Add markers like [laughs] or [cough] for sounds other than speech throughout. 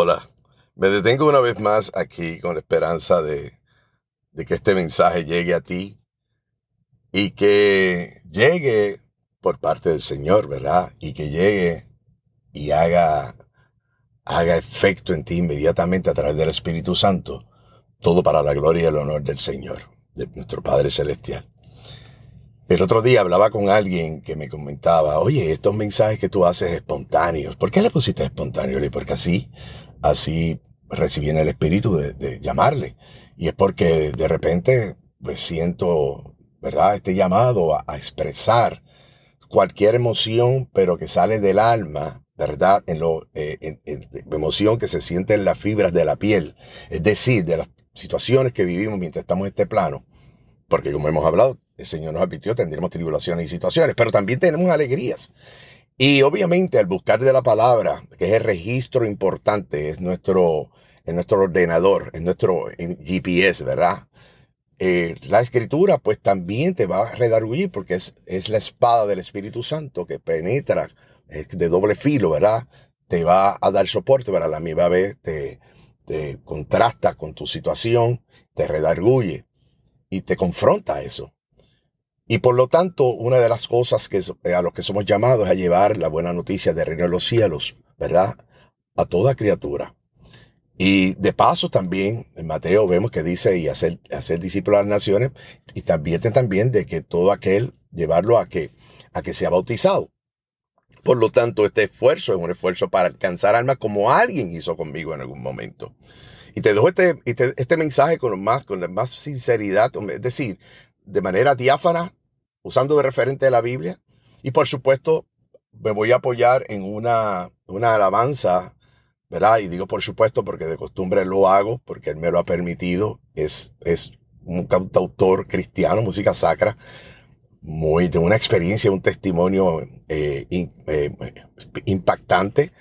Hola, me detengo una vez más aquí con la esperanza de, que este mensaje llegue a ti y que llegue por parte del Señor, ¿verdad? Y que llegue y haga, haga efecto en ti inmediatamente a través del Espíritu Santo, todo para la gloria y el honor del Señor, de nuestro Padre Celestial. El otro día hablaba con alguien que me comentaba, oye, estos mensajes que tú haces espontáneos, ¿por qué le pusiste espontáneo? Y porque así, así recibí en el espíritu de, llamarle. Y es porque de repente, pues siento, ¿verdad? Este llamado a, expresar cualquier emoción, pero que sale del alma, ¿verdad? En lo, eh, emoción que se siente en las fibras de la piel. Es decir, de las situaciones que vivimos mientras estamos en este plano. Porque como hemos hablado, el Señor nos advirtió, tendremos tribulaciones y situaciones, pero también tenemos alegrías. Y obviamente al buscar de la palabra, que es el registro importante, es nuestro, en nuestro ordenador, en nuestro GPS, ¿verdad? Eh, la escritura pues también te va a redarguir porque es, es la espada del Espíritu Santo que penetra, es de doble filo, ¿verdad? Te va a dar soporte, para la misma vez te, te contrasta con tu situación, te redarguye y te confronta a eso. Y por lo tanto, una de las cosas que eh, a los que somos llamados es a llevar la buena noticia de reino de los cielos, ¿verdad? A toda criatura. Y de paso también, en Mateo vemos que dice y hacer, hacer discípulos a las naciones y también también de que todo aquel llevarlo a que, a que sea bautizado. Por lo tanto, este esfuerzo es un esfuerzo para alcanzar almas como alguien hizo conmigo en algún momento. Y te dejo este, este, este mensaje con, más, con la más sinceridad, es decir, de manera diáfana, usando de referente de la Biblia. Y por supuesto, me voy a apoyar en una, una alabanza, ¿verdad? Y digo por supuesto porque de costumbre lo hago, porque él me lo ha permitido. Es, es un cantautor cristiano, música sacra, muy, de una experiencia, un testimonio eh, eh, impactante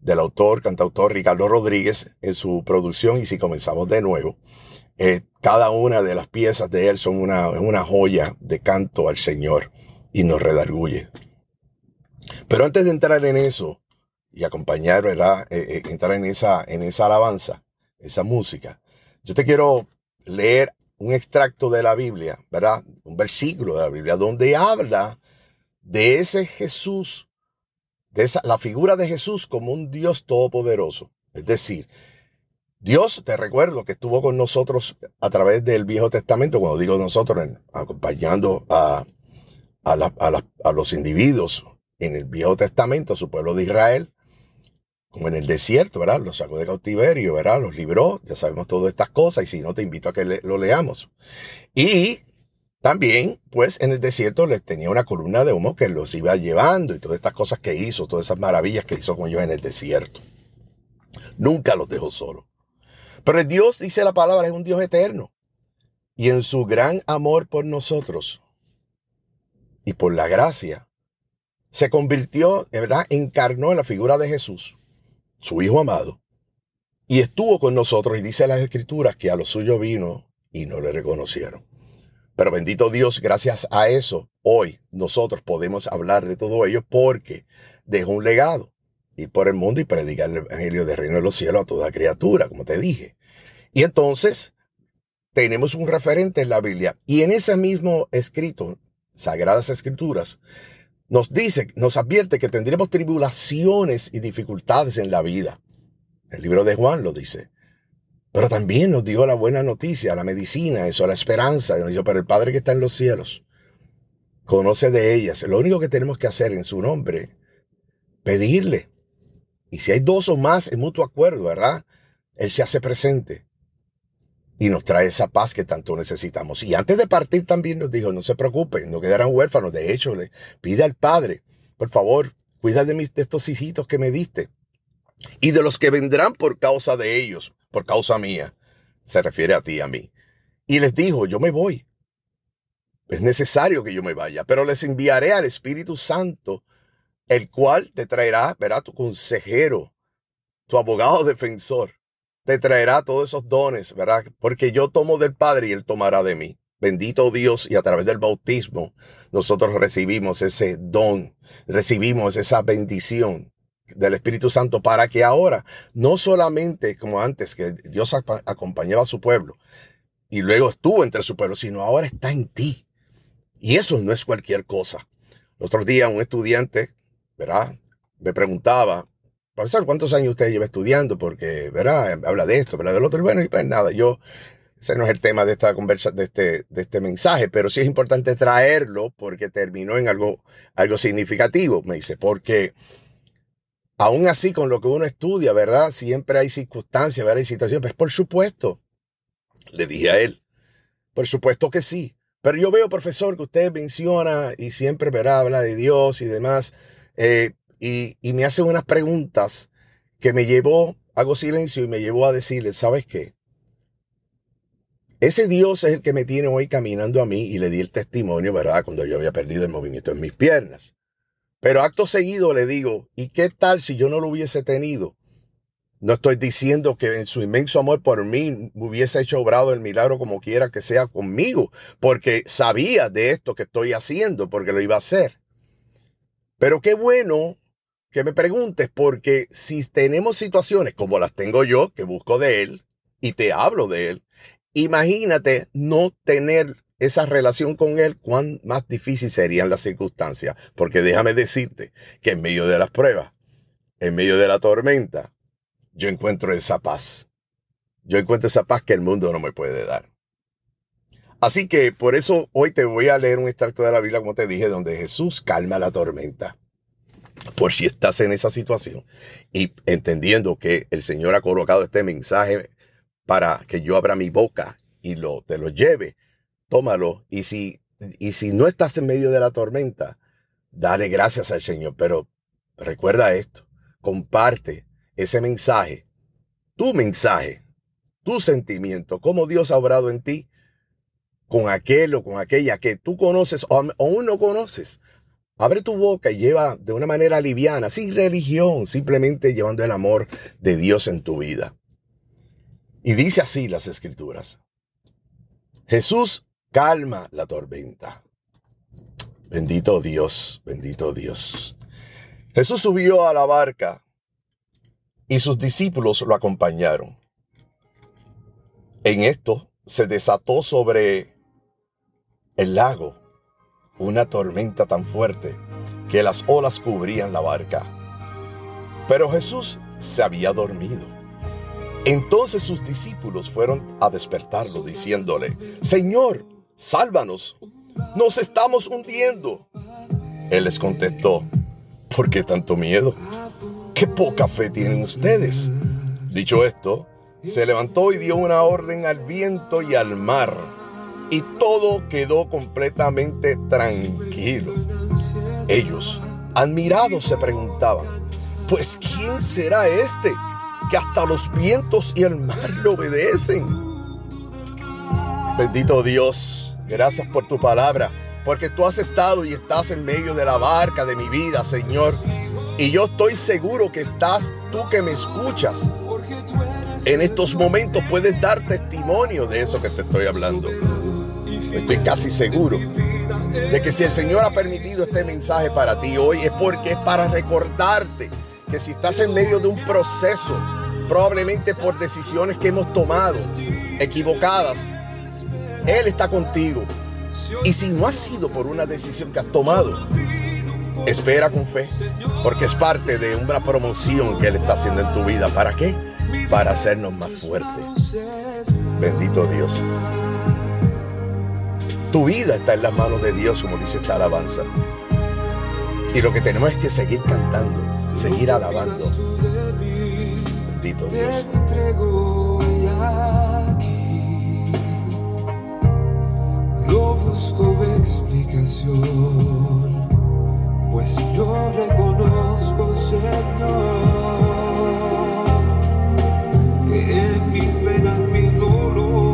del autor, cantautor Ricardo Rodríguez en su producción. Y si comenzamos de nuevo, eh, cada una de las piezas de él son una, una joya de canto al Señor y nos redarguye. Pero antes de entrar en eso y acompañar, ¿verdad? Eh, eh, entrar en esa, en esa alabanza, esa música, yo te quiero leer un extracto de la Biblia, ¿verdad? Un versículo de la Biblia donde habla de ese Jesús, de esa, la figura de Jesús como un Dios todopoderoso. Es decir, Dios, te recuerdo que estuvo con nosotros a través del Viejo Testamento, cuando digo nosotros, acompañando a, a, los individuos en el Viejo Testamento, su pueblo de Israel, como en el desierto, ¿verdad? Los sacó de cautiverio, ¿verdad? Los libró, ya sabemos todas estas cosas, y si no, te invito a que lo leamos. Y también, pues, en el desierto les tenía una columna de humo que los iba llevando y todas estas cosas que hizo, todas esas maravillas que hizo con ellos en el desierto. Nunca los dejó solos. Pero Dios, dice la palabra, es un Dios eterno. Y en su gran amor por nosotros y por la gracia, se convirtió, verdad, encarnó en la figura de Jesús, su Hijo amado, y estuvo con nosotros. Y dice las Escrituras que a lo suyo vino y no le reconocieron. Pero bendito Dios, gracias a eso, hoy nosotros podemos hablar de todo ello porque dejó un legado ir por el mundo y predicar el Evangelio del Reino de los Cielos a toda criatura, como te dije. Y entonces tenemos un referente en la Biblia. Y en ese mismo escrito, Sagradas Escrituras, nos dice, nos advierte que tendremos tribulaciones y dificultades en la vida. El libro de Juan lo dice. Pero también nos dio la buena noticia, la medicina, eso, la esperanza. Nos dijo, pero el Padre que está en los cielos conoce de ellas. Lo único que tenemos que hacer en su nombre, pedirle. Y si hay dos o más en mutuo acuerdo, ¿verdad? Él se hace presente y nos trae esa paz que tanto necesitamos. Y antes de partir también nos dijo, no se preocupen, no quedarán huérfanos. De hecho, le pide al Padre, por favor, cuida de, mis, de estos hijitos que me diste y de los que vendrán por causa de ellos, por causa mía. Se refiere a ti, a mí. Y les dijo, yo me voy. Es necesario que yo me vaya, pero les enviaré al Espíritu Santo el cual te traerá, verá, tu consejero, tu abogado defensor, te traerá todos esos dones, ¿verdad? Porque yo tomo del Padre y Él tomará de mí. Bendito Dios y a través del bautismo nosotros recibimos ese don, recibimos esa bendición del Espíritu Santo para que ahora, no solamente como antes, que Dios acompañaba a su pueblo y luego estuvo entre su pueblo, sino ahora está en ti. Y eso no es cualquier cosa. El otro día un estudiante, ¿verdad? Me preguntaba, profesor, ¿cuántos años usted lleva estudiando? Porque, ¿verdad? Habla de esto, habla del otro. Y bueno, y pues nada, yo, ese no es el tema de esta conversa, de este, de este mensaje, pero sí es importante traerlo porque terminó en algo, algo significativo. Me dice, porque aún así con lo que uno estudia, ¿verdad? Siempre hay circunstancias, ¿verdad? Hay situaciones. Pues por supuesto, le dije a él, por supuesto que sí. Pero yo veo, profesor, que usted menciona y siempre, ¿verdad? Habla de Dios y demás. Eh, y, y me hace unas preguntas que me llevó, hago silencio y me llevó a decirle, ¿sabes qué? Ese Dios es el que me tiene hoy caminando a mí y le di el testimonio, ¿verdad? Cuando yo había perdido el movimiento en mis piernas. Pero acto seguido le digo, ¿y qué tal si yo no lo hubiese tenido? No estoy diciendo que en su inmenso amor por mí hubiese hecho obrado el milagro como quiera que sea conmigo, porque sabía de esto que estoy haciendo, porque lo iba a hacer. Pero qué bueno que me preguntes, porque si tenemos situaciones como las tengo yo, que busco de Él y te hablo de Él, imagínate no tener esa relación con Él, cuán más difícil serían las circunstancias. Porque déjame decirte que en medio de las pruebas, en medio de la tormenta, yo encuentro esa paz. Yo encuentro esa paz que el mundo no me puede dar. Así que por eso hoy te voy a leer un extracto de la Biblia, como te dije, donde Jesús calma la tormenta. Por si estás en esa situación y entendiendo que el Señor ha colocado este mensaje para que yo abra mi boca y lo, te lo lleve tómalo. Y si, y si no estás en medio de la tormenta, dale gracias al Señor. Pero recuerda esto, comparte ese mensaje, tu mensaje, tu sentimiento, cómo Dios ha obrado en ti con aquel o con aquella que tú conoces o aún no conoces. Abre tu boca y lleva de una manera liviana, sin religión, simplemente llevando el amor de Dios en tu vida. Y dice así las escrituras. Jesús calma la tormenta. Bendito Dios, bendito Dios. Jesús subió a la barca y sus discípulos lo acompañaron. En esto se desató sobre el lago una tormenta tan fuerte que las olas cubrían la barca. Pero Jesús se había dormido. Entonces sus discípulos fueron a despertarlo diciéndole, Señor, sálvanos, nos estamos hundiendo. Él les contestó, ¿por qué tanto miedo? ¿Qué poca fe tienen ustedes? Dicho esto, se levantó y dio una orden al viento y al mar, y todo quedó completamente tranquilo. Ellos, admirados, se preguntaban, pues ¿quién será este que hasta los vientos y el mar le obedecen? Bendito Dios, Gracias por tu palabra, porque tú has estado y estás en medio de la barca de mi vida, Señor. Y yo estoy seguro que estás tú que me escuchas. En estos momentos puedes dar testimonio de eso que te estoy hablando. Estoy casi seguro de que si el Señor ha permitido este mensaje para ti hoy es porque es para recordarte que si estás en medio de un proceso, probablemente por decisiones que hemos tomado equivocadas, él está contigo. Y si no ha sido por una decisión que has tomado, espera con fe, porque es parte de una promoción que Él está haciendo en tu vida. ¿Para qué? Para hacernos más fuertes. Bendito Dios. Tu vida está en las manos de Dios, como dice esta alabanza. Y lo que tenemos es que seguir cantando, seguir alabando. Bendito Dios. busco explicación, pues yo reconozco, Señor, que en mi pena, en mi dolor,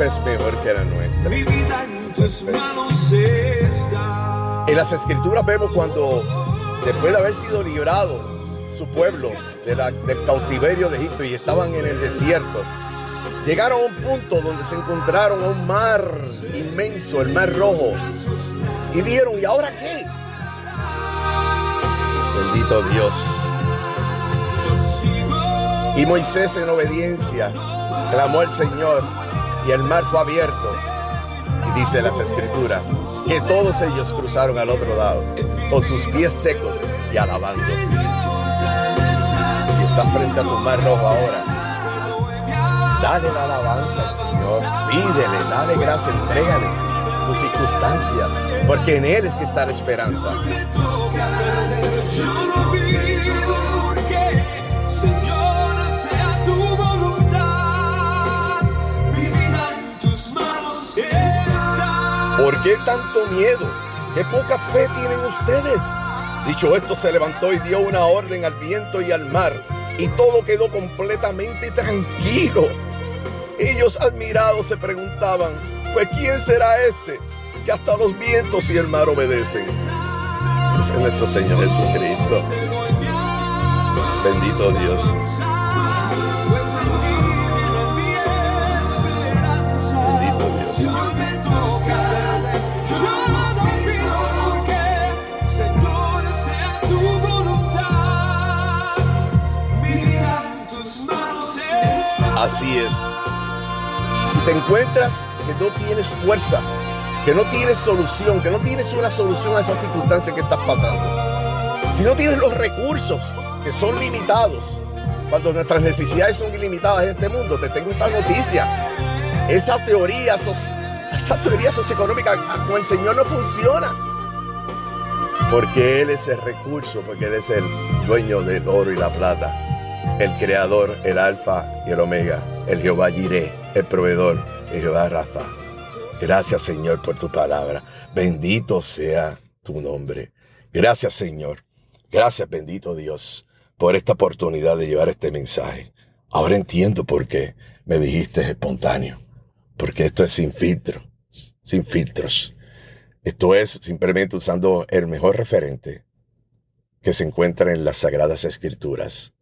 siempre es mejor que la nuestra. Mi vida en tus manos está. En las escrituras vemos cuando, después de haber sido librado su pueblo de la- del cautiverio de Egipto y estaban en el desierto, llegaron a un punto donde se encontraron a un mar inmenso, el mar rojo, y dijeron, ¿y ahora qué? Bendito Dios. Y Moisés en obediencia clamó al Señor y el mar fue abierto. Y dice las escrituras que todos ellos cruzaron al otro lado con sus pies secos y alabando. Si estás frente a tu mar rojo ahora, dale la alabanza al Señor, pídele, dale gracia, entrégale tus circunstancias, porque en Él es que está la esperanza. ¿Por qué tanto miedo? ¿Qué poca fe tienen ustedes? Dicho esto, se levantó y dio una orden al viento y al mar, y todo quedó completamente tranquilo. Ellos admirados se preguntaban, pues ¿quién será este? Que hasta los vientos y el mar obedecen. Ese es nuestro Señor Jesucristo. Bendito Dios. Así es. Si te encuentras que no tienes fuerzas, que no tienes solución, que no tienes una solución a esa circunstancia que estás pasando, si no tienes los recursos que son limitados, cuando nuestras necesidades son ilimitadas en este mundo, te tengo esta noticia. Esa teoría, esa teoría socioeconómica con el Señor no funciona. Porque Él es el recurso, porque Él es el dueño del oro y la plata el creador, el alfa y el omega, el Jehová Jireh, el proveedor, el Jehová Rafa. Gracias Señor por tu palabra. Bendito sea tu nombre. Gracias Señor. Gracias bendito Dios por esta oportunidad de llevar este mensaje. Ahora entiendo por qué me dijiste espontáneo. Porque esto es sin filtro, sin filtros. Esto es simplemente usando el mejor referente que se encuentra en las Sagradas Escrituras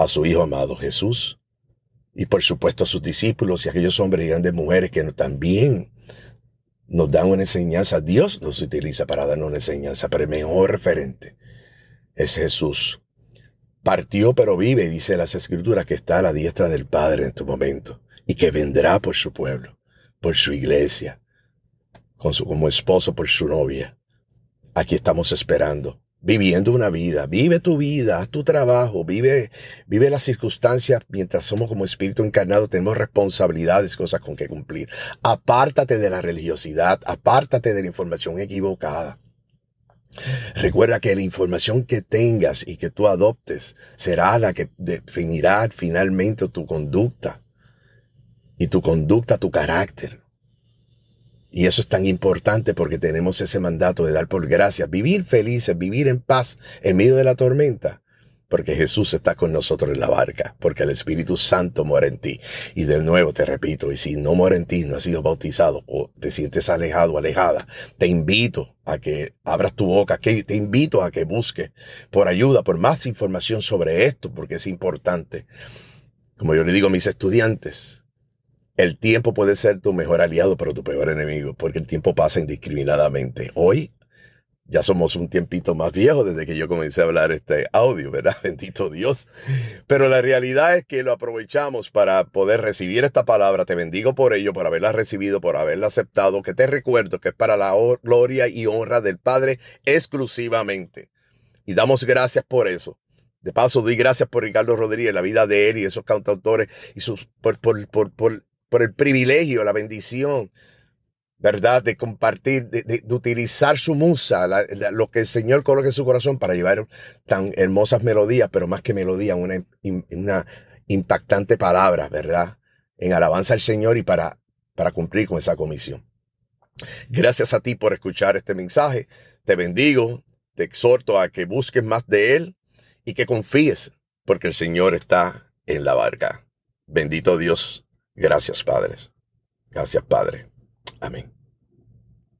a su Hijo amado Jesús y por supuesto a sus discípulos y a aquellos hombres y grandes mujeres que también nos dan una enseñanza. Dios nos utiliza para darnos una enseñanza, pero el mejor referente es Jesús. Partió pero vive, dice las escrituras, que está a la diestra del Padre en este momento y que vendrá por su pueblo, por su iglesia, con su, como esposo por su novia. Aquí estamos esperando, viviendo una vida. Vive tu vida, haz tu trabajo, vive, vive las circunstancias mientras somos como espíritu encarnado, tenemos responsabilidades, cosas con que cumplir. Apártate de la religiosidad, apártate de la información equivocada. Recuerda que la información que tengas y que tú adoptes será la que definirá finalmente tu conducta. Y tu conducta, tu carácter. Y eso es tan importante porque tenemos ese mandato de dar por gracia, vivir felices, vivir en paz en medio de la tormenta. Porque Jesús está con nosotros en la barca, porque el Espíritu Santo mora en ti. Y de nuevo te repito, y si no mora en ti, no has sido bautizado o te sientes alejado, alejada, te invito a que abras tu boca, que te invito a que busques por ayuda, por más información sobre esto, porque es importante. Como yo le digo a mis estudiantes, el tiempo puede ser tu mejor aliado, pero tu peor enemigo, porque el tiempo pasa indiscriminadamente. Hoy ya somos un tiempito más viejo desde que yo comencé a hablar este audio, ¿verdad? [laughs] Bendito Dios. Pero la realidad es que lo aprovechamos para poder recibir esta palabra. Te bendigo por ello, por haberla recibido, por haberla aceptado, que te recuerdo que es para la gloria y honra del Padre exclusivamente. Y damos gracias por eso. De paso, doy gracias por Ricardo Rodríguez, la vida de él y esos cantautores y sus, por, por, por, por, por el privilegio, la bendición ¿verdad? De compartir, de, de- utilizar su musa, lo que el Señor coloque en su corazón para llevar tan hermosas melodías, pero más que melodía, una, una impactante palabra, ¿verdad? En alabanza al Señor y para, para cumplir con esa comisión. Gracias a ti por escuchar este mensaje. Te bendigo, te exhorto a que busques más de Él y que confíes, porque el Señor está en la barca. Bendito Dios. Gracias, Padres. Gracias, Padre. Amén.